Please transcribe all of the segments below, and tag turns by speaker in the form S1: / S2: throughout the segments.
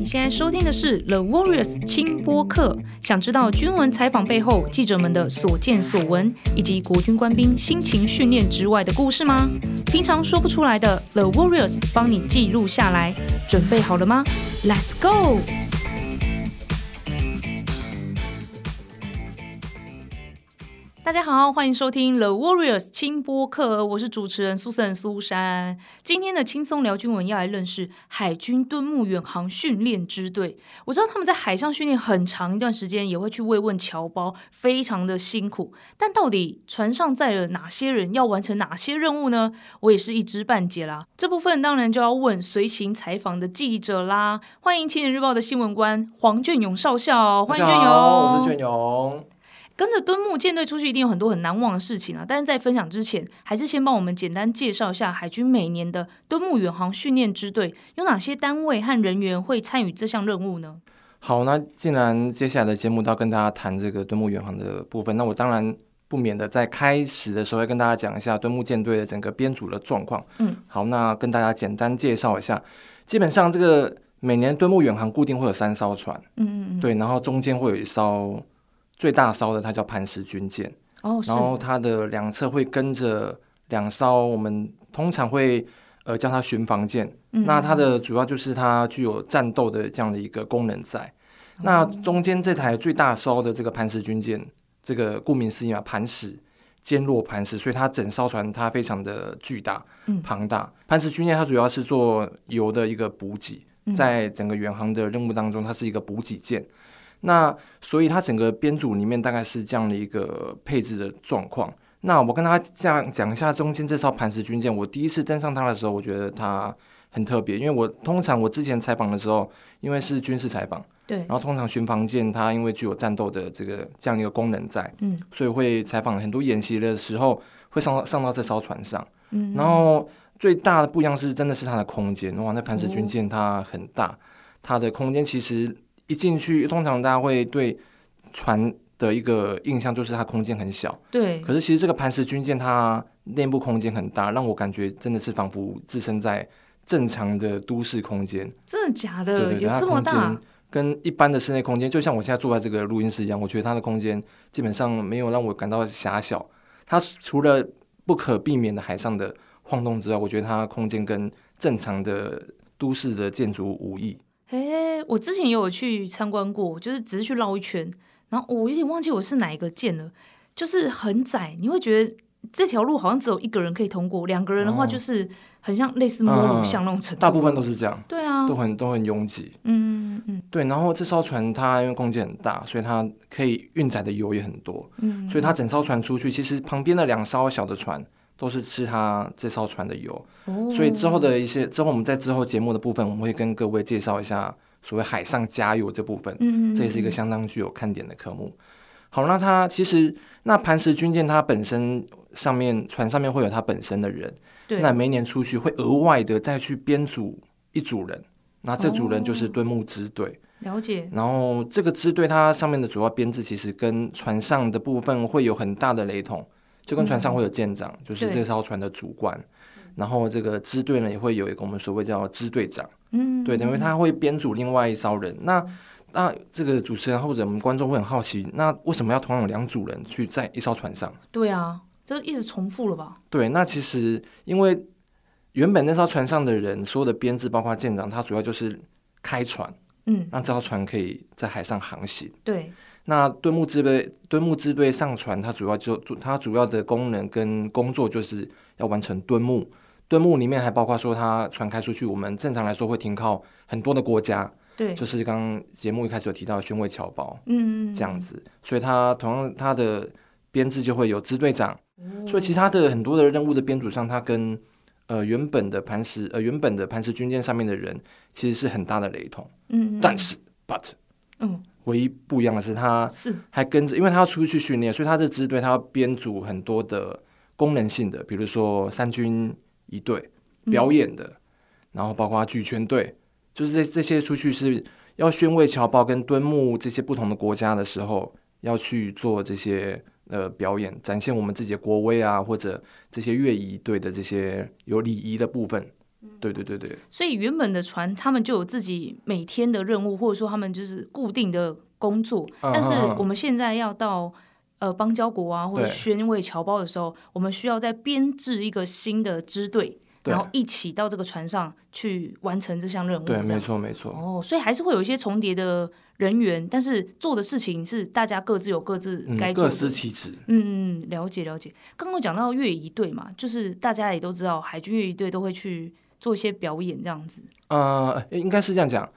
S1: 你现在收听的是 The Warriors 轻播客。想知道军文采访背后记者们的所见所闻，以及国军官兵辛勤训练之外的故事吗？平常说不出来的，The Warriors 帮你记录下来。准备好了吗？Let's go！大家好，欢迎收听 The Warriors 轻播客，我是主持人苏珊苏珊。今天的轻松聊军文要来认识海军敦睦远航训练支队。我知道他们在海上训练很长一段时间，也会去慰问侨胞，非常的辛苦。但到底船上载了哪些人，要完成哪些任务呢？我也是一知半解啦。这部分当然就要问随行采访的记者啦。欢迎《青年日报》的新闻官黄俊勇少校，欢迎绢勇，
S2: 我是俊勇。
S1: 跟着敦睦舰队出去，一定有很多很难忘的事情啊！但是在分享之前，还是先帮我们简单介绍一下海军每年的敦睦远航训练支队有哪些单位和人员会参与这项任务呢？
S2: 好，那既然接下来的节目都要跟大家谈这个敦睦远航的部分，那我当然不免的在开始的时候要跟大家讲一下敦睦舰队的整个编组的状况。嗯，好，那跟大家简单介绍一下，基本上这个每年敦睦远航固定会有三艘船，嗯嗯嗯，对，然后中间会有一艘。最大艘的它叫磐石军舰，哦，然后它的两侧会跟着两艘，我们通常会呃叫它巡防舰。嗯、那它的主要就是它具有战斗的这样的一个功能在。嗯、那中间这台最大艘的这个磐石军舰，这个顾名思义嘛，磐石坚若磐石，所以它整艘船它非常的巨大、庞大。磐石军舰它主要是做油的一个补给，在整个远航的任务当中，它是一个补给舰。那所以它整个编组里面大概是这样的一个配置的状况。那我跟大家这样讲一下中间这艘磐石军舰。我第一次登上它的时候，我觉得它很特别，因为我通常我之前采访的时候，因为是军事采访，对，然后通常巡防舰它因为具有战斗的这个这样一个功能在，嗯，所以会采访很多演习的时候会上到上到这艘船上，嗯，然后最大的不一样是真的是它的空间，哇，那磐石军舰它很大，哦、它的空间其实。一进去，通常大家会对船的一个印象就是它空间很小。对。可是其实这个磐石军舰它内部空间很大，让我感觉真的是仿佛置身在正常的都市空间。
S1: 真的假的？对对对，有这么大？
S2: 跟一般的室内空间，就像我现在坐在这个录音室一样，我觉得它的空间基本上没有让我感到狭小。它除了不可避免的海上的晃动之外，我觉得它空间跟正常的都市的建筑无异。
S1: 哎，我之前也有去参观过，就是只是去绕一圈，然后我有点忘记我是哪一个舰了，就是很窄，你会觉得这条路好像只有一个人可以通过，两个人的话就是很像类似摸路像那种程度。
S2: 大部分都是这样，
S1: 对啊，
S2: 都很都很拥挤。嗯嗯嗯，对。然后这艘船它因为空间很大，所以它可以运载的油也很多。嗯，所以它整艘船出去，其实旁边的两艘小的船。都是吃它这艘船的油，哦、所以之后的一些之后我们在之后节目的部分，我们会跟各位介绍一下所谓海上加油这部分，嗯，这也是一个相当具有看点的科目。好，那它其实那磐石军舰它本身上面船上面会有它本身的人，那每年出去会额外的再去编组一组人，那这组人就是敦睦支队，
S1: 了解。
S2: 然后这个支队它上面的主要编制其实跟船上的部分会有很大的雷同。就跟船上会有舰长，嗯、就是这艘船的主管，然后这个支队呢也会有一个我们所谓叫支队长，嗯，对，因为他会编组另外一艘人。那那这个主持人或者我们观众会很好奇，那为什么要同样有两组人去在一艘船上？
S1: 对啊，就一直重复了吧？
S2: 对，那其实因为原本那艘船上的人所有的编制，包括舰长，他主要就是开船，嗯，让这艘船可以在海上航行。
S1: 对。
S2: 那敦木支队，敦木支队上船，它主要就它主要的功能跟工作就是要完成敦木。敦木里面还包括说，它船开出去，我们正常来说会停靠很多的国家，对，就是刚刚节目一开始有提到宣慰侨胞，嗯，这样子，所以它同样它的编制就会有支队长，嗯、所以其他的很多的任务的编组上，它跟呃原本的磐石呃原本的磐石军舰上面的人其实是很大的雷同，嗯，但是 but 嗯。唯一不一样的是，他是。还跟着，因为他要出去训练，所以他这支队他要编组很多的功能性的，比如说三军一队表演的，嗯、然后包括举拳队，就是这这些出去是要宣慰侨胞跟敦睦这些不同的国家的时候，要去做这些呃表演，展现我们自己的国威啊，或者这些乐仪队的这些有礼仪的部分，对对对对。
S1: 所以原本的船，他们就有自己每天的任务，或者说他们就是固定的工作。嗯、但是我们现在要到呃邦交国啊，或者宣慰侨胞的时候，我们需要再编制一个新的支队。然后一起到这个船上去完成这项任务。
S2: 对，没错，没错。
S1: 哦，所以还是会有一些重叠的人员，但是做的事情是大家各自有各自该做的。
S2: 各司其职。
S1: 嗯嗯，了解了解。刚刚讲到越仪队嘛，就是大家也都知道，海军越仪队都会去做一些表演这样子。
S2: 呃，应该是这样讲。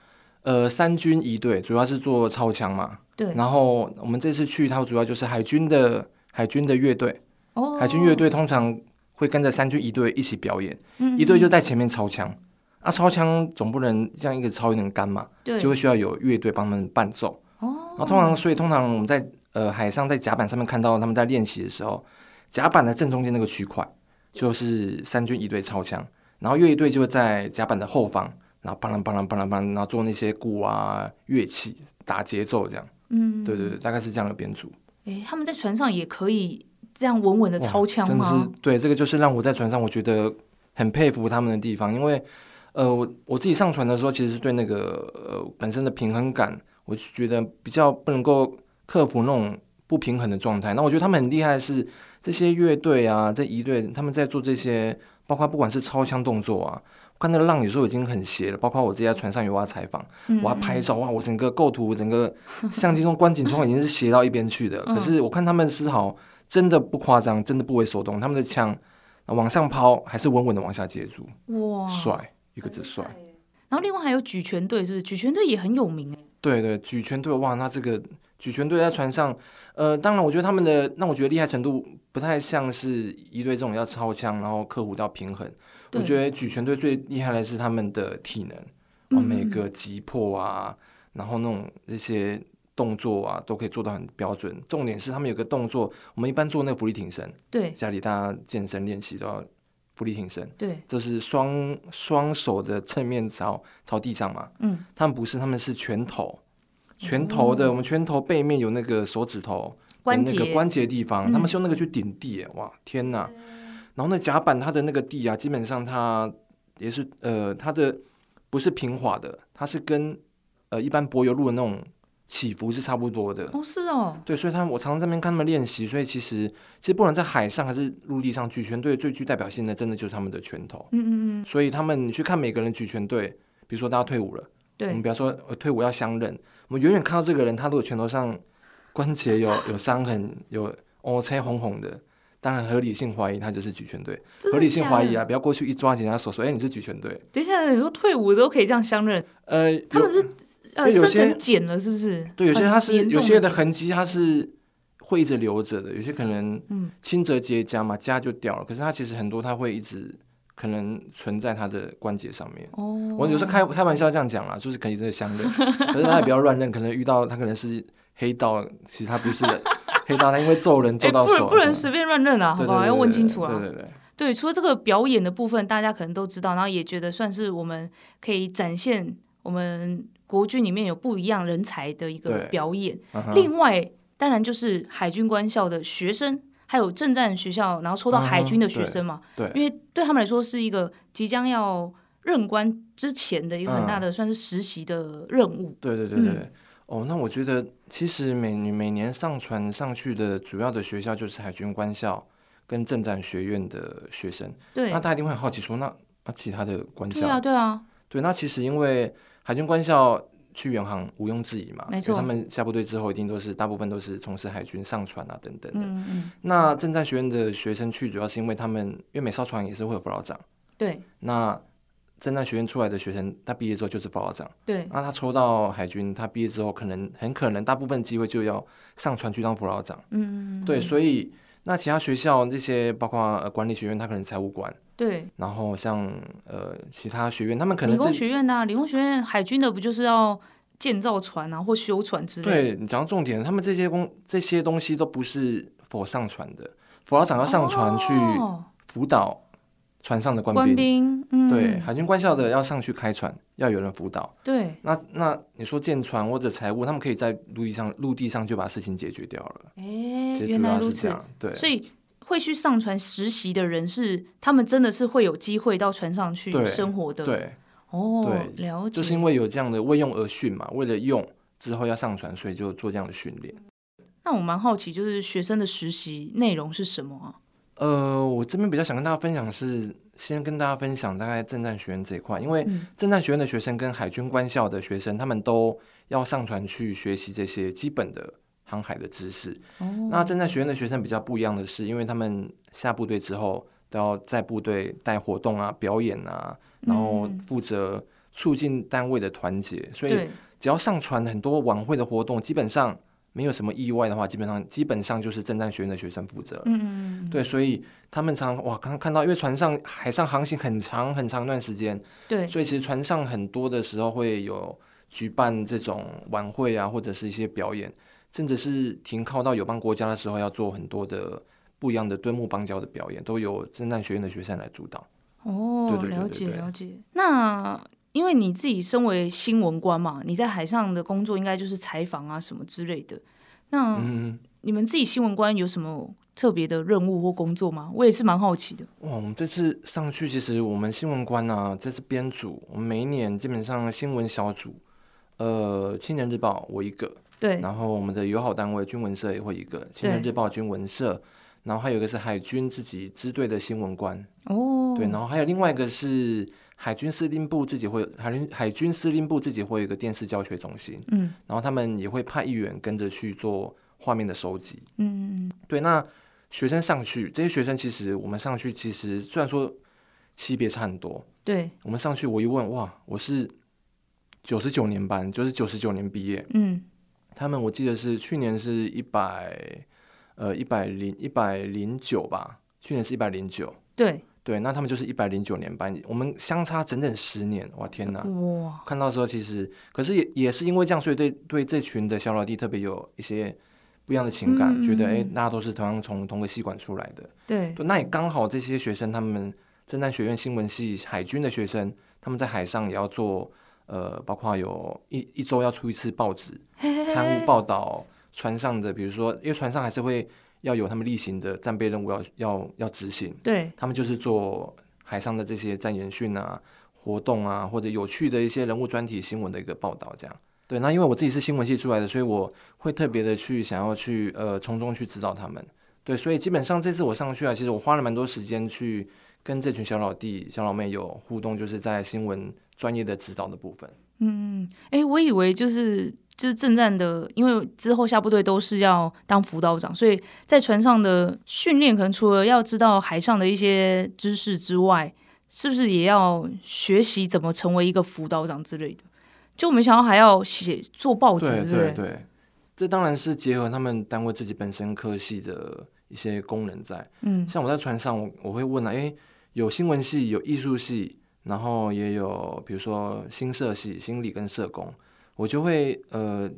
S2: 呃，三军一队主要是做操枪嘛。
S1: 对。
S2: 然后我们这次去，它主要就是海军的海军的乐队。
S1: 哦。
S2: 海军乐队通常。会跟着三军一队一起表演，一队就在前面操枪，啊，操枪总不能这样一个超有点干嘛，就会需要有乐队帮他们伴奏。然后通常，所以通常我们在呃海上在甲板上面看到他们在练习的时候，甲板的正中间那个区块就是三军一队操枪，然后乐仪队就会在甲板的后方，然后梆啷梆啷梆啷邦，然后做那些鼓啊乐器打节奏这样。嗯，对对对，大概是这样的编组。
S1: 诶，他们在船上也可以。这样稳稳的操枪吗？
S2: 真的是对，这个就是让我在船上我觉得很佩服他们的地方。因为，呃，我我自己上船的时候，其实是对那个呃本身的平衡感，我就觉得比较不能够克服那种不平衡的状态。那我觉得他们很厉害的是这些乐队啊，这一队他们在做这些，包括不管是超枪动作啊，我看那个浪有时候已经很斜了。包括我自己在船上有我要采访，我要拍照哇，我整个构图，整个相机中观景窗已经是斜到一边去的。可是我看他们丝毫。真的不夸张，真的不为所动。他们的枪往上抛，还是稳稳的往下接住。哇，帅，一个字帅。
S1: 然后另外还有举拳队，是不是？举拳队也很有名哎。
S2: 对对，举拳队哇，那这个举拳队在船上，呃，当然我觉得他们的，那我觉得厉害程度不太像是一队这种要超强，然后克服到平衡。我觉得举拳队最厉害的是他们的体能，哇，每个击破啊，然后那种这些。动作啊，都可以做到很标准。重点是他们有个动作，我们一般做那个伏地挺身，
S1: 对，
S2: 家里大家健身练习都要伏地挺身，
S1: 对，
S2: 就是双双手的侧面朝朝地上嘛。嗯，他们不是，他们是拳头，拳头的，哦、我们拳头背面有那个手指头的那个关节地方，他们是用那个去顶地，哇，天哪！然后那甲板它的那个地啊，基本上它也是呃，它的不是平滑的，它是跟呃一般柏油路的那种。起伏是差不多的。
S1: 哦，是哦，
S2: 对，所以他们我常常在那边看他们练习，所以其实其实不管在海上还是陆地上，举拳队最具代表性的，真的就是他们的拳头，嗯嗯嗯，所以他们你去看每个人举拳队，比如说大家退伍了，对，我们比方说退伍要相认，我们远远看到这个人，他如果拳头上关节有有伤痕，有哦，才红红的，当然合理性怀疑他就是举拳队，合理性怀疑啊，不要过去一抓紧他手说，哎，你是举拳队，
S1: 等一下，你说退伍都可以这样相认，呃，他们是。呃，有些剪了是不是？
S2: 对，有些他是有些的痕迹，它是会一直留着的。有些可能轻则结痂嘛，痂就掉了。可是它其实很多，它会一直可能存在他的关节上面。哦，我有时候开开玩笑这样讲啦，就是可以这相认，可是大家也不要乱认。可能遇到他可能是黑道，其实他不是黑道，他因为揍人揍到手，
S1: 不能随便乱认啊，好不好？要问清楚啊。
S2: 对对对，
S1: 对，除了这个表演的部分，大家可能都知道，然后也觉得算是我们可以展现我们。国军里面有不一样人才的一个表演，另外当然就是海军官校的学生，还有政战学校，然后抽到海军的学生嘛，对，因为对他们来说是一个即将要任官之前的一个很大的算是实习的任务。
S2: 对对对对，哦，那我觉得其实每每年上船上去的主要的学校就是海军官校跟政战学院的学生，对，那大家一定会很好奇说，那那其他的官校，对
S1: 啊对啊，
S2: 对，那其实因为。海军官校去远航毋庸置疑嘛，没错，他们下部队之后一定都是大部分都是从事海军上船啊等等的。嗯嗯。那正战学院的学生去，主要是因为他们因为每艘船也是会有辅导长。
S1: 对。
S2: 那正战学院出来的学生，他毕业之后就是辅导长。
S1: 对。
S2: 那他抽到海军，他毕业之后可能很可能大部分机会就要上船去当辅导长。嗯嗯。对，所以那其他学校这些包括呃管理学院，他可能财务官。
S1: 对，
S2: 然后像呃其他学院，他们可能
S1: 理工学院呐、啊，理工学院海军的不就是要建造船啊，或修船之类的？
S2: 对，你讲到重点，他们这些工这些东西都不是 for 上船的，佛要长要上船去辅导船上的官兵。
S1: 官兵，嗯，
S2: 对，海军官校的要上去开船，要有人辅导。
S1: 对，
S2: 那那你说建船或者财务，他们可以在陆地上陆地上就把事情解决掉了。
S1: 哎，原来如此。
S2: 对，
S1: 所以。会去上船实习的人是他们真的是会有机会到船上去生活的。
S2: 对，
S1: 哦，
S2: 对，
S1: 了解。
S2: 就是因为有这样的为用而训嘛，为了用之后要上船，所以就做这样的训练。
S1: 那我蛮好奇，就是学生的实习内容是什么啊？
S2: 呃，我这边比较想跟大家分享的是，先跟大家分享大概正战学院这一块，因为正战学院的学生跟海军官校的学生，他们都要上船去学习这些基本的航海的知识。哦。那正在学院的学生比较不一样的是，因为他们下部队之后都要在部队带活动啊、表演啊，然后负责促进单位的团结，所以只要上船，很多晚会的活动基本上。没有什么意外的话，基本上基本上就是正战学院的学生负责。嗯嗯对，所以他们常哇，刚刚看到，因为船上海上航行很长很长一段时间，
S1: 对，
S2: 所以其实船上很多的时候会有举办这种晚会啊，或者是一些表演，甚至是停靠到友邦国家的时候，要做很多的不一样的敦睦邦交的表演，都由侦探学院的学生来主导。
S1: 哦，对对对对对，了解了解。那因为你自己身为新闻官嘛，你在海上的工作应该就是采访啊什么之类的。那你们自己新闻官有什么特别的任务或工作吗？我也是蛮好奇的。
S2: 哇，我们这次上去，其实我们新闻官啊，这次编组，我们每一年基本上新闻小组，呃，青年日报我一个，
S1: 对，
S2: 然后我们的友好单位军文社也会一个，青年日报军文社，然后还有一个是海军自己支队的新闻官，哦，对，然后还有另外一个是。海军司令部自己会海军海军司令部自己会有一个电视教学中心，嗯，然后他们也会派议员跟着去做画面的收集，嗯，对。那学生上去，这些学生其实我们上去其实虽然说级别差很多，
S1: 对，
S2: 我们上去我一问，哇，我是九十九年班，就是九十九年毕业，嗯，他们我记得是去年是一百呃一百零一百零九吧，去年是一百零九，
S1: 对。
S2: 对，那他们就是一百零九年班，我们相差整整十年，哇天哪！哇，看到的时候其实，可是也也是因为这样，所以对对这群的小老弟特别有一些不一样的情感，嗯、觉得哎，大家都是同样从同个系馆出来的。
S1: 对，
S2: 对，那也刚好这些学生，他们侦探学院新闻系海军的学生，他们在海上也要做，呃，包括有一一周要出一次报纸，刊物报道船上的，比如说，因为船上还是会。要有他们例行的战备任务要要要执行，
S1: 对，
S2: 他们就是做海上的这些战演训啊、活动啊，或者有趣的一些人物专题新闻的一个报道，这样。对，那因为我自己是新闻系出来的，所以我会特别的去想要去呃从中去指导他们。对，所以基本上这次我上去啊，其实我花了蛮多时间去跟这群小老弟、小老妹有互动，就是在新闻专业的指导的部分。
S1: 嗯，哎、欸，我以为就是。就是正战的，因为之后下部队都是要当辅导长，所以在船上的训练，可能除了要知道海上的一些知识之外，是不是也要学习怎么成为一个辅导长之类的？就我没想到还要写做报纸，对对，对对，
S2: 这当然是结合他们单位自己本身科系的一些功能在。嗯，像我在船上，我我会问啊，哎，有新闻系，有艺术系，然后也有比如说新社系、心理跟社工。我就会呃，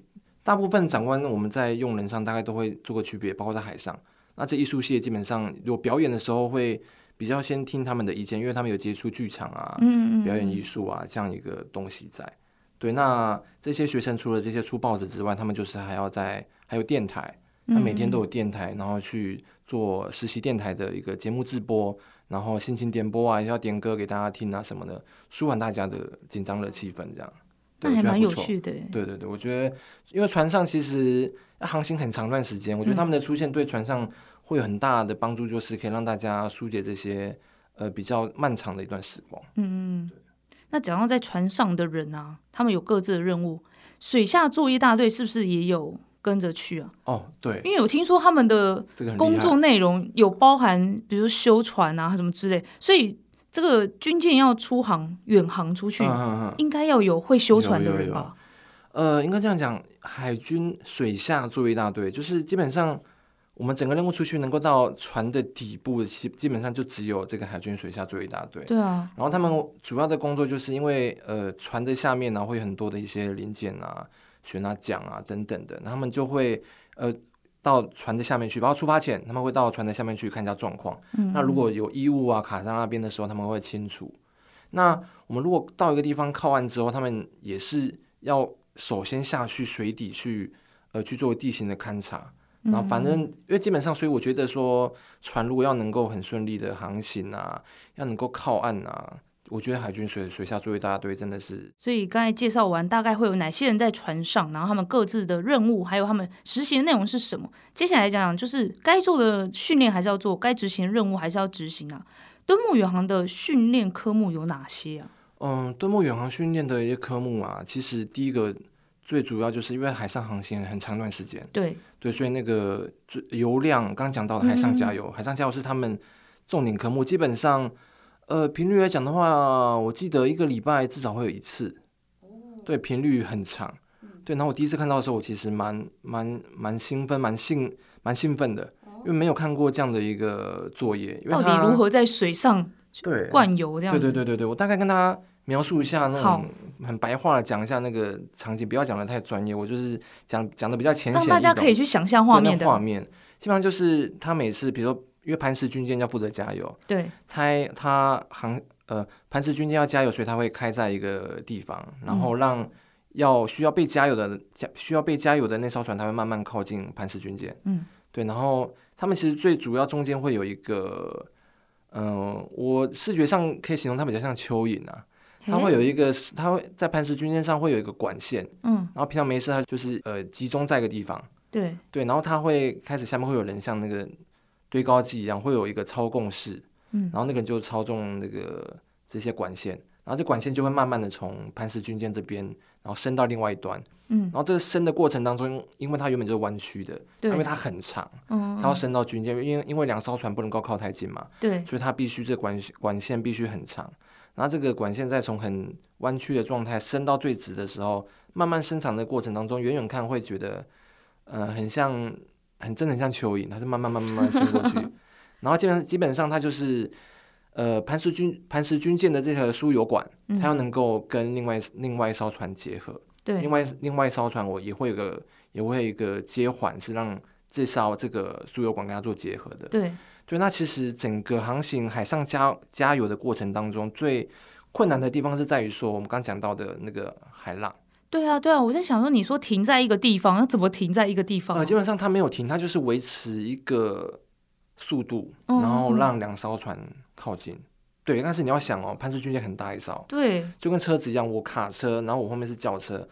S2: 大部分长官我们在用人上大概都会做个区别，包括在海上。那这艺术系基本上有表演的时候会比较先听他们的意见，因为他们有接触剧场啊、嗯嗯嗯表演艺术啊这样一个东西在。对，那这些学生除了这些出报纸之外，他们就是还要在还有电台，他每天都有电台，然后去做实习电台的一个节目制播，然后心情点播啊，要点歌给大家听啊什么的，舒缓大家的紧张的气氛这样。
S1: 那还蛮有趣的。
S2: 对对对，我觉得，因为船上其实航行很长段时间，我觉得他们的出现对船上会有很大的帮助，就是可以让大家疏解这些呃比较漫长的一段时光。嗯嗯。
S1: 那讲到在船上的人啊，他们有各自的任务，水下作业大队是不是也有跟着去啊？
S2: 哦，对，
S1: 因为我听说他们的工作内容有包含，比如修船啊什么之类，所以。这个军舰要出航远航出去，嗯、应该要有会修船的人吧？
S2: 呃，应该这样讲，海军水下做一大堆就是基本上我们整个任务出去能够到船的底部，基基本上就只有这个海军水下做一大堆。
S1: 对啊，
S2: 然后他们主要的工作就是因为呃船的下面呢会有很多的一些零件啊、舷啊、桨啊等等的，他们就会呃。到船的下面去，包括出发前，他们会到船的下面去看一下状况。嗯、那如果有异物啊卡在那边的时候，他们会清除。那我们如果到一个地方靠岸之后，他们也是要首先下去水底去，呃，去做地形的勘察。然后反正因为基本上，所以我觉得说船如果要能够很顺利的航行啊，要能够靠岸啊。我觉得海军水水下作业大队真的是，
S1: 所以刚才介绍完大概会有哪些人在船上，然后他们各自的任务，还有他们实习的内容是什么？接下来讲讲就是该做的训练还是要做，该执行的任务还是要执行啊。敦睦远航的训练科目有哪些啊？
S2: 嗯，敦睦远航训练的一些科目啊，其实第一个最主要就是因为海上航行很长段时间，
S1: 对
S2: 对，所以那个油量刚讲到的海上加油，嗯、海上加油是他们重点科目，基本上。呃，频率来讲的话，我记得一个礼拜至少会有一次，对，频率很长，对。然后我第一次看到的时候，我其实蛮蛮蛮兴奋，蛮兴蛮兴奋的，因为没有看过这样的一个作业。因为
S1: 到底如何在水上对灌油这样子？
S2: 对对对对对，我大概跟大家描述一下那种很白话的讲一下那个场景，不要讲的太专业，我就是讲讲的比较浅显，让
S1: 大家可以去想象画面的
S2: 画面。基本上就是他每次，比如说。因为磐石军舰要负责加油，
S1: 对，
S2: 他他航呃磐石军舰要加油，所以他会开在一个地方，然后让要需要被加油的加需要被加油的那艘船，它会慢慢靠近磐石军舰，嗯，对，然后他们其实最主要中间会有一个，嗯、呃，我视觉上可以形容它比较像蚯蚓啊，它会有一个，它会在磐石军舰上会有一个管线，嗯，然后平常没事它就是呃集中在一个地方，
S1: 对。
S2: 对，然后它会开始下面会有人像那个。堆高机一样会有一个操控室，嗯，然后那个人就操纵那个这些管线，然后这管线就会慢慢的从磐石军舰这边，然后伸到另外一端，嗯，然后这个伸的过程当中，因为它原本就是弯曲的，对，因为它很长，嗯，它要伸到军舰，因为因为两艘船不能够靠太近嘛，对，所以它必须这管管线必须很长，然后这个管线再从很弯曲的状态伸到最直的时候，慢慢伸长的过程当中，远远看会觉得，呃，很像。很真的很像蚯蚓，它是慢慢慢慢慢伸过去，然后基本基本上它就是，呃，磐石军磐石军舰的这条输油管，它要能够跟另外另外一艘船结合，对，另外另外一艘船我也会有个也会有一个接环，是让这艘这个输油管跟它做结合的，对，对，那其实整个航行海上加加油的过程当中，最困难的地方是在于说我们刚讲到的那个海浪。
S1: 对啊，对啊，我在想说，你说停在一个地方，那怎么停在一个地方？
S2: 呃，基本上它没有停，它就是维持一个速度，嗯、然后让两艘船靠近。对，但是你要想哦，潘氏军舰很大一艘，
S1: 对，
S2: 就跟车子一样，我卡车，然后我后面是轿车，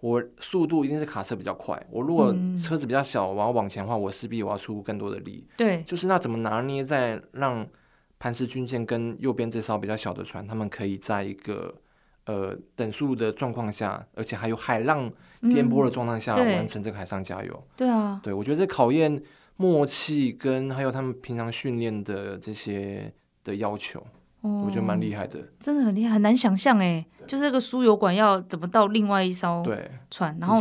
S2: 我速度一定是卡车比较快。我如果车子比较小，我要往前的话，我势必我要出更多的力。对，就是那怎么拿捏在让潘氏军舰跟右边这艘比较小的船，他们可以在一个。呃，等速的状况下，而且还有海浪颠簸的状态下，嗯、完成这个海上加油。
S1: 对啊，
S2: 对，我觉得这考验默契跟还有他们平常训练的这些的要求，哦、我觉得蛮厉害的。真的
S1: 很厉害，很难想象哎，就是这个输油管要怎么到另外一艘船，对然后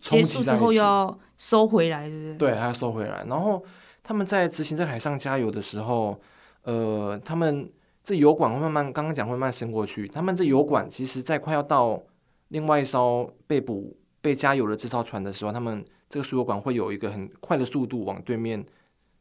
S1: 结束之后又要收回来，对不对？
S2: 对，还要收回来。然后他们在执行在海上加油的时候，呃，他们。这油管会慢慢，刚刚讲会慢慢伸过去。他们这油管其实，在快要到另外一艘被捕、被加油的这艘船的时候，他们这个输油管会有一个很快的速度往对面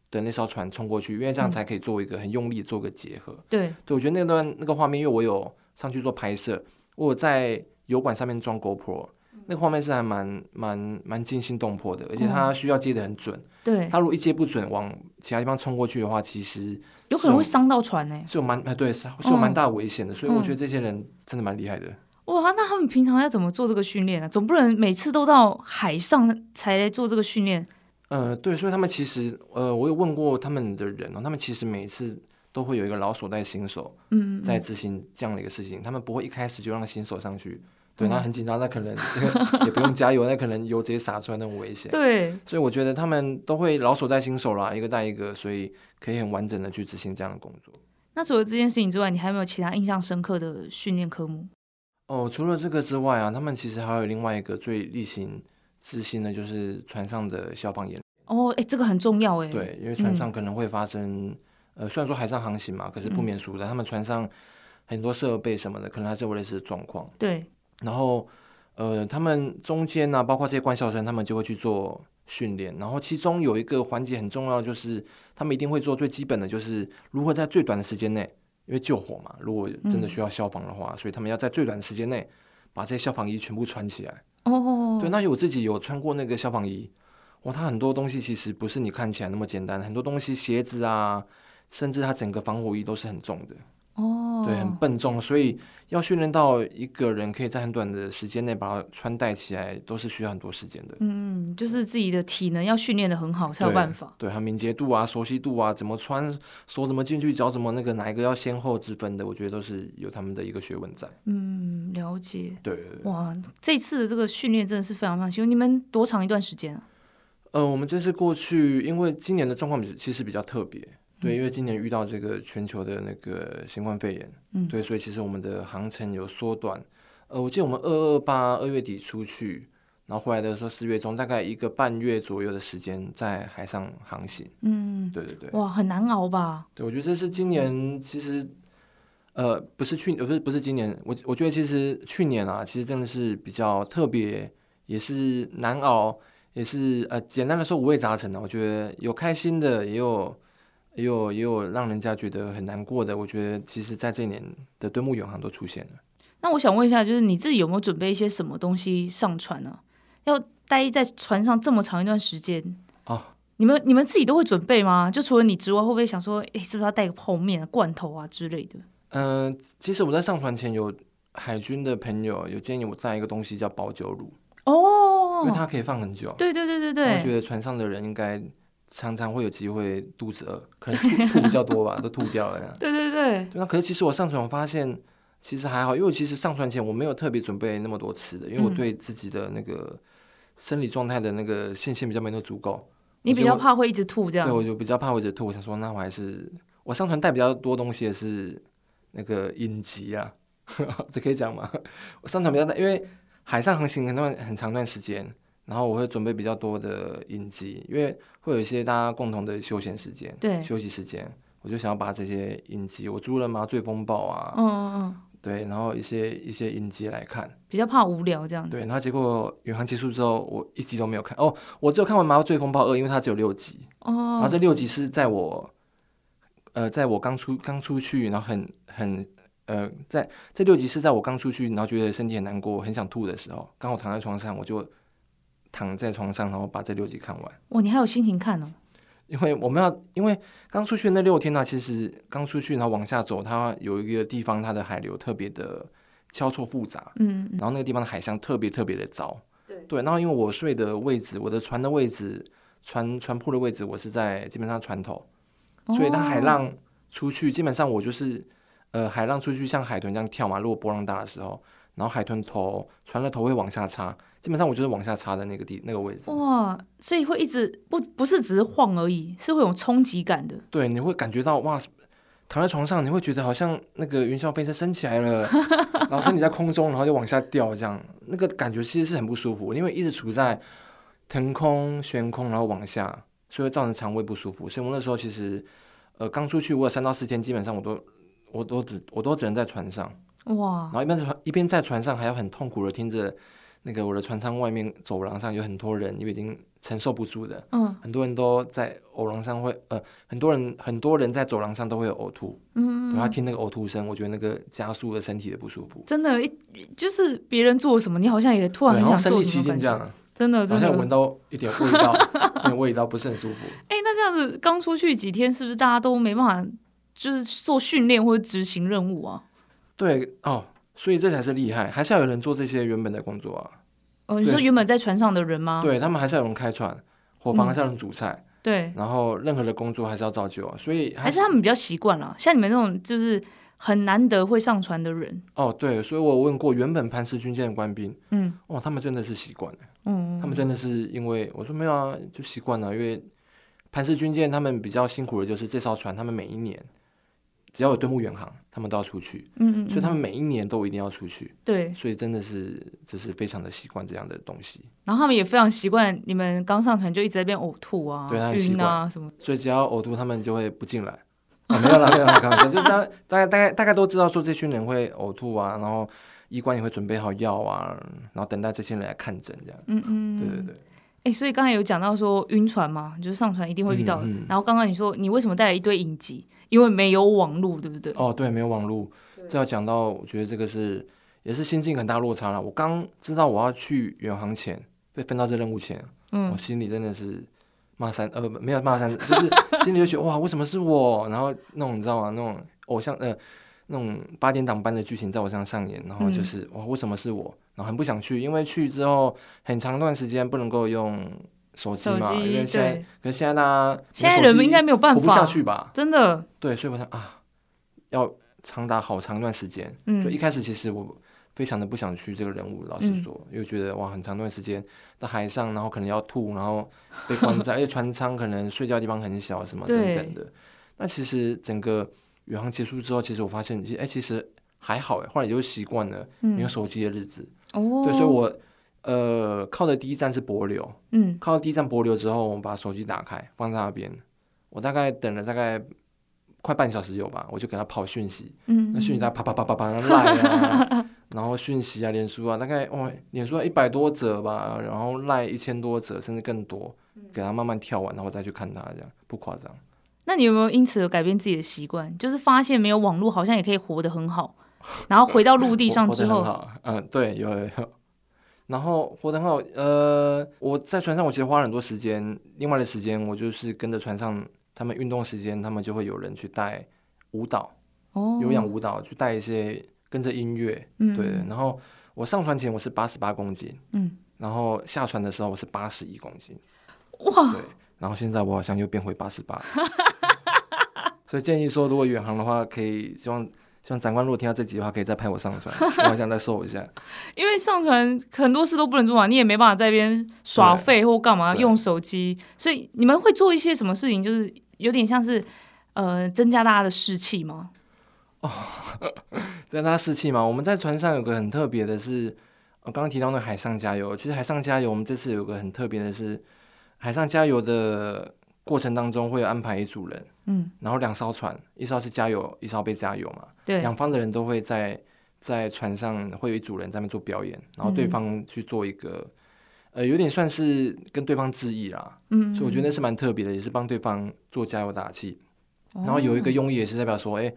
S2: 的那艘船冲过去，因为这样才可以做一个很用力做个结合。对，对我觉得那段那个画面，因为我有上去做拍摄，我有在油管上面装 GoPro，那个画面是还蛮蛮蛮惊心动魄的，而且它需要接的很准。对，它如果一接不准，往其他地方冲过去的话，其实。
S1: 有可能会伤到船呢、欸，
S2: 是有蛮哎对，是有蛮大危险的，嗯、所以我觉得这些人真的蛮厉害的。
S1: 哇，那他们平常要怎么做这个训练呢？总不能每次都到海上才来做这个训练。
S2: 呃，对，所以他们其实呃，我有问过他们的人哦，他们其实每次都会有一个老手带新手，嗯，在执行这样的一个事情，他们不会一开始就让新手上去。对，那很紧张，那可能也不用加油，那可能油直接洒出来，那种危险。对，所以我觉得他们都会老手带新手啦，一个带一个，所以可以很完整的去执行这样的工作。
S1: 那除了这件事情之外，你还有没有其他印象深刻的训练科目？
S2: 哦，除了这个之外啊，他们其实还有另外一个最例行执行的，就是船上的消防演练。
S1: 哦，哎，这个很重要哎。
S2: 对，因为船上可能会发生，嗯、呃，虽然说海上航行嘛，可是不免俗的，嗯、他们船上很多设备什么的，可能还是有类似的状况。对。然后，呃，他们中间呢、啊，包括这些官校生，他们就会去做训练。然后，其中有一个环节很重要，就是他们一定会做最基本的就是如何在最短的时间内，因为救火嘛，如果真的需要消防的话，嗯、所以他们要在最短的时间内把这些消防衣全部穿起来。哦，对，那我自己有穿过那个消防衣，哇，它很多东西其实不是你看起来那么简单，很多东西鞋子啊，甚至它整个防火衣都是很重的。哦，对，很笨重，所以要训练到一个人可以在很短的时间内把它穿戴起来，都是需要很多时间的。
S1: 嗯，就是自己的体能要训练的很好才有办法。
S2: 对，还有敏捷度啊、熟悉度啊，怎么穿，手怎么进去，脚怎么那个，哪一个要先后之分的，我觉得都是有他们的一个学问在。
S1: 嗯，了解。
S2: 对。
S1: 哇，这次的这个训练真的是非常非常辛苦。你们多长一段时间啊？
S2: 呃，我们这次过去，因为今年的状况比其实比较特别。对，因为今年遇到这个全球的那个新冠肺炎，嗯，对，所以其实我们的航程有缩短。呃，我记得我们二二八二月底出去，然后回来的时候四月中，大概一个半月左右的时间在海上航行。嗯，对对对。
S1: 哇，很难熬吧？
S2: 对，我觉得这是今年其实，呃，不是去，不是不是今年，我我觉得其实去年啊，其实真的是比较特别，也是难熬，也是呃，简单的说五味杂陈的。我觉得有开心的，也有。也有也有让人家觉得很难过的，我觉得其实在这一年的敦睦远航都出现了。
S1: 那我想问一下，就是你自己有没有准备一些什么东西上船呢？要待在船上这么长一段时间哦，你们你们自己都会准备吗？就除了你之外，会不会想说，哎，是不是要带个泡面、罐头啊之类的？
S2: 嗯、呃，其实我在上船前有海军的朋友有建议我带一个东西叫保酒乳哦，因为它可以放很久。
S1: 对对对对对，
S2: 我觉得船上的人应该。常常会有机会肚子饿，可能吐吐比较多吧，都吐掉了。
S1: 对对对。
S2: 那可是其实我上船，我发现其实还好，因为我其实上船前我没有特别准备那么多吃的，因为我对自己的那个生理状态的那个信心比较没那么足够。
S1: 你比较怕会一直吐这样？
S2: 对，我就比较怕会一直吐。我想说，那我还是我上船带比较多东西的是那个影集啊，这可以讲吗？我上船比较带，因为海上航行很段很长段时间。然后我会准备比较多的影集，因为会有一些大家共同的休闲时间，对，休息时间，我就想要把这些影集，我租了麻醉风暴啊，嗯嗯嗯，对，然后一些一些影集来看，
S1: 比较怕无聊这样子。
S2: 对，然后结果远航结束之后，我一集都没有看。哦，我只有看完麻醉风暴二，因为它只有六集，哦，然后这六集是在我，呃，在我刚出刚出去，然后很很呃，在这六集是在我刚出去，然后觉得身体很难过，很想吐的时候，刚好躺在床上，我就。躺在床上，然后把这六集看完。
S1: 哇，你还有心情看哦？
S2: 因为我们要，因为刚出去那六天呢、啊，其实刚出去，然后往下走，它有一个地方，它的海流特别的交错复杂。嗯，然后那个地方的海象特别特别的糟。对对，然后因为我睡的位置，我的船的位置，船船铺的位置，我是在基本上船头，所以它海浪出去，基本上我就是呃，海浪出去像海豚这样跳嘛。如果波浪大的时候，然后海豚头船的头会往下插。基本上我就是往下插的那个地那个位置。哇，
S1: 所以会一直不不是只是晃而已，是会有冲击感的。
S2: 对，你会感觉到哇，躺在床上你会觉得好像那个云霄飞车升起来了，然后身体在空中，然后就往下掉，这样那个感觉其实是很不舒服，因为一直处在腾空悬空，然后往下，所以会造成肠胃不舒服。所以我那时候其实呃刚出去，我有三到四天，基本上我都我都只我都只能在船上。哇，然后一边在船一边在船上还要很痛苦的听着。那个我的船舱外面走廊上有很多人，因为已经承受不住的，嗯，很多人都在走廊上会，呃，很多人很多人在走廊上都会有呕吐，嗯，然后听那个呕吐声，我觉得那个加速了身体的不舒服。
S1: 真的，就是别人做什么，你好像也突然很想做什么，这样，真的，真的，
S2: 好像闻到一点味道，那味道不是很舒服。
S1: 哎、欸，那这样子刚出去几天，是不是大家都没办法，就是做训练或者执行任务啊？
S2: 对哦。所以这才是厉害，还是要有人做这些原本的工作啊。
S1: 哦，你说原本在船上的人吗？
S2: 对，他们还是要有人开船，伙房还是要有人煮菜。嗯、
S1: 对，
S2: 然后任何的工作还是要照旧啊。所以还是，
S1: 他们比较习惯了，像你们这种就是很难得会上船的人。
S2: 哦，对，所以我问过原本磐石军舰的官兵，嗯，哦，他们真的是习惯了，嗯，他们真的是因为我说没有啊，就习惯了，因为磐石军舰他们比较辛苦的就是这艘船，他们每一年。只要有敦睦远航，他们都要出去，嗯，嗯，嗯，所以他们每一年都一定要出去，
S1: 对，
S2: 所以真的是就是非常的习惯这样的东西。
S1: 然后他们也非常习惯你们刚上船就一直在那边呕吐啊，
S2: 对，
S1: 晕啊什么，
S2: 所以只要呕吐，他们就会不进来。啊、没有啦，没有啦，开玩笑，就大 大概大概大概都知道说这群人会呕吐啊，然后医官也会准备好药啊，然后等待这些人来看诊这样。嗯嗯，对对对。
S1: 哎、欸，所以刚才有讲到说晕船嘛，就是上船一定会遇到。嗯嗯、然后刚刚你说你为什么带了一堆影集？因为没有网络，对不对？
S2: 哦，对，没有网络。这要讲到，我觉得这个是也是心境很大落差了。我刚知道我要去远航前，被分到这任务前，嗯，我心里真的是骂三呃没有骂三，就是心里就觉得哇，为什么是我？然后那种你知道吗？那种偶像呃那种八点档般的剧情在我身上上演，然后就是、嗯、哇，为什么是我？然后很不想去，因为去之后很长一段时间不能够用手机嘛，因为现在可是现在大家
S1: 现在人们应该没有办法
S2: 活不下去吧？
S1: 真的
S2: 对，所以我想啊，要长达好长一段时间。嗯，所以一开始其实我非常的不想去这个人物，老实说，嗯、因为觉得哇，很长一段时间在海上，然后可能要吐，然后被关在，而且船舱可能睡觉的地方很小，什么等等的。那其实整个远航结束之后，其实我发现，其实哎，其实还好哎，后来就习惯了没有手机的日子。嗯哦，对，所以我呃靠的第一站是柏流，嗯，靠的第一站柏流之后，我们把手机打开放在那边，我大概等了大概快半小时有吧，我就给他跑讯息，嗯，那讯息在啪啪啪啪啪赖啊，然后讯息啊，脸书啊，大概哇，脸书一百多折吧，然后赖一千多折甚至更多，给他慢慢跳完，然后再去看他，这样不夸张。
S1: 那你有没有因此而改变自己的习惯？就是发现没有网络好像也可以活得很好。然后回到陆地上 之后，
S2: 嗯，对，有有有。然后活得很好，呃，我在船上，我其实花了很多时间。另外的时间，我就是跟着船上他们运动时间，他们就会有人去带舞蹈，哦，有氧舞蹈，去带一些跟着音乐，嗯，对。然后我上船前我是八十八公斤，嗯，然后下船的时候我是八十一公斤，哇，对。然后现在我好像又变回八十八，所以建议说，如果远航的话，可以希望。像长官如果听到这集的话，可以再拍我上传，我好想再瘦一下。
S1: 因为上传很多事都不能做嘛，你也没办法在那边耍废或干嘛用手机，所以你们会做一些什么事情？就是有点像是呃增加大家的士气吗？
S2: 哦，增加士气吗？我们在船上有个很特别的是，我刚刚提到那海上加油。其实海上加油，我们这次有个很特别的是海上加油的。过程当中会有安排一组人，嗯，然后两艘船，一艘是加油，一艘被加油嘛，对，两方的人都会在在船上会有一组人在那边做表演，然后对方去做一个，嗯、呃，有点算是跟对方致意啦，嗯，所以我觉得那是蛮特别的，也是帮对方做加油打气，哦、然后有一个用意也是代表说，哎，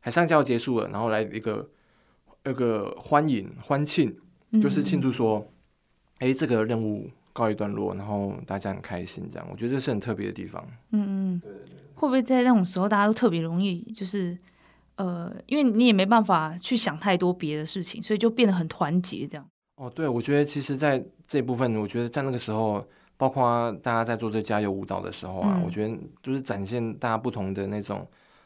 S2: 海上加油结束了，然后来一个那个欢迎欢庆，就是庆祝说，哎、嗯，这个任务。告一段落，然后大家很开心，这样我觉得这是很特别的地方。
S1: 嗯嗯，对对对，会不会在那种时候大家都特别容易，就是呃，因为你也没办法去想太多别的事情，所以就变得很团结这样。
S2: 哦，对，我觉得其实，在这部分，我觉得在那个时候，包括大家在做这加油舞蹈的时候啊，嗯、我觉得就是展现大家不同的那种，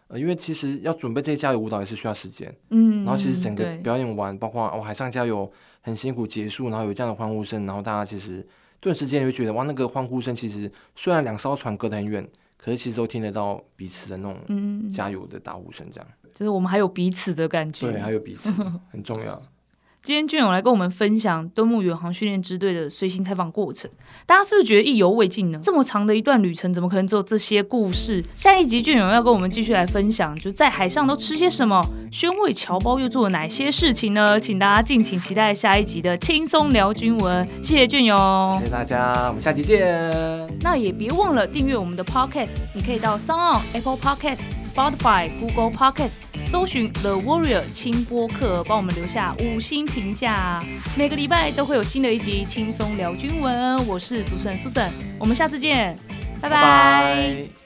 S2: 呃，因为其实要准备这些加油舞蹈也是需要时间。嗯，然后其实整个表演完，包括哦海上加油很辛苦结束，然后有这样的欢呼声，然后大家其实。顿时间你会觉得哇，那个欢呼声其实虽然两艘船隔得很远，可是其实都听得到彼此的那种加油的打呼声，这样、嗯、
S1: 就是我们还有彼此的感觉，
S2: 对，还有彼此 很重要。
S1: 今天俊勇来跟我们分享敦睦远航训练支队的随行采访过程，大家是不是觉得意犹未尽呢？这么长的一段旅程，怎么可能只有这些故事？下一集俊勇要跟我们继续来分享，就在海上都吃些什么，宣慰侨胞又做了哪些事情呢？请大家敬请期待下一集的轻松聊军文。谢谢俊勇，
S2: 谢谢大家，我们下集见。
S1: 那也别忘了订阅我们的 Podcast，你可以到 SoundOn、Apple Podcast、Spotify、Google Podcast 搜寻 The Warrior 轻播客，帮我们留下五星评价，每个礼拜都会有新的一集轻松聊军文。我是主持人 Susan，我们下次见，拜拜。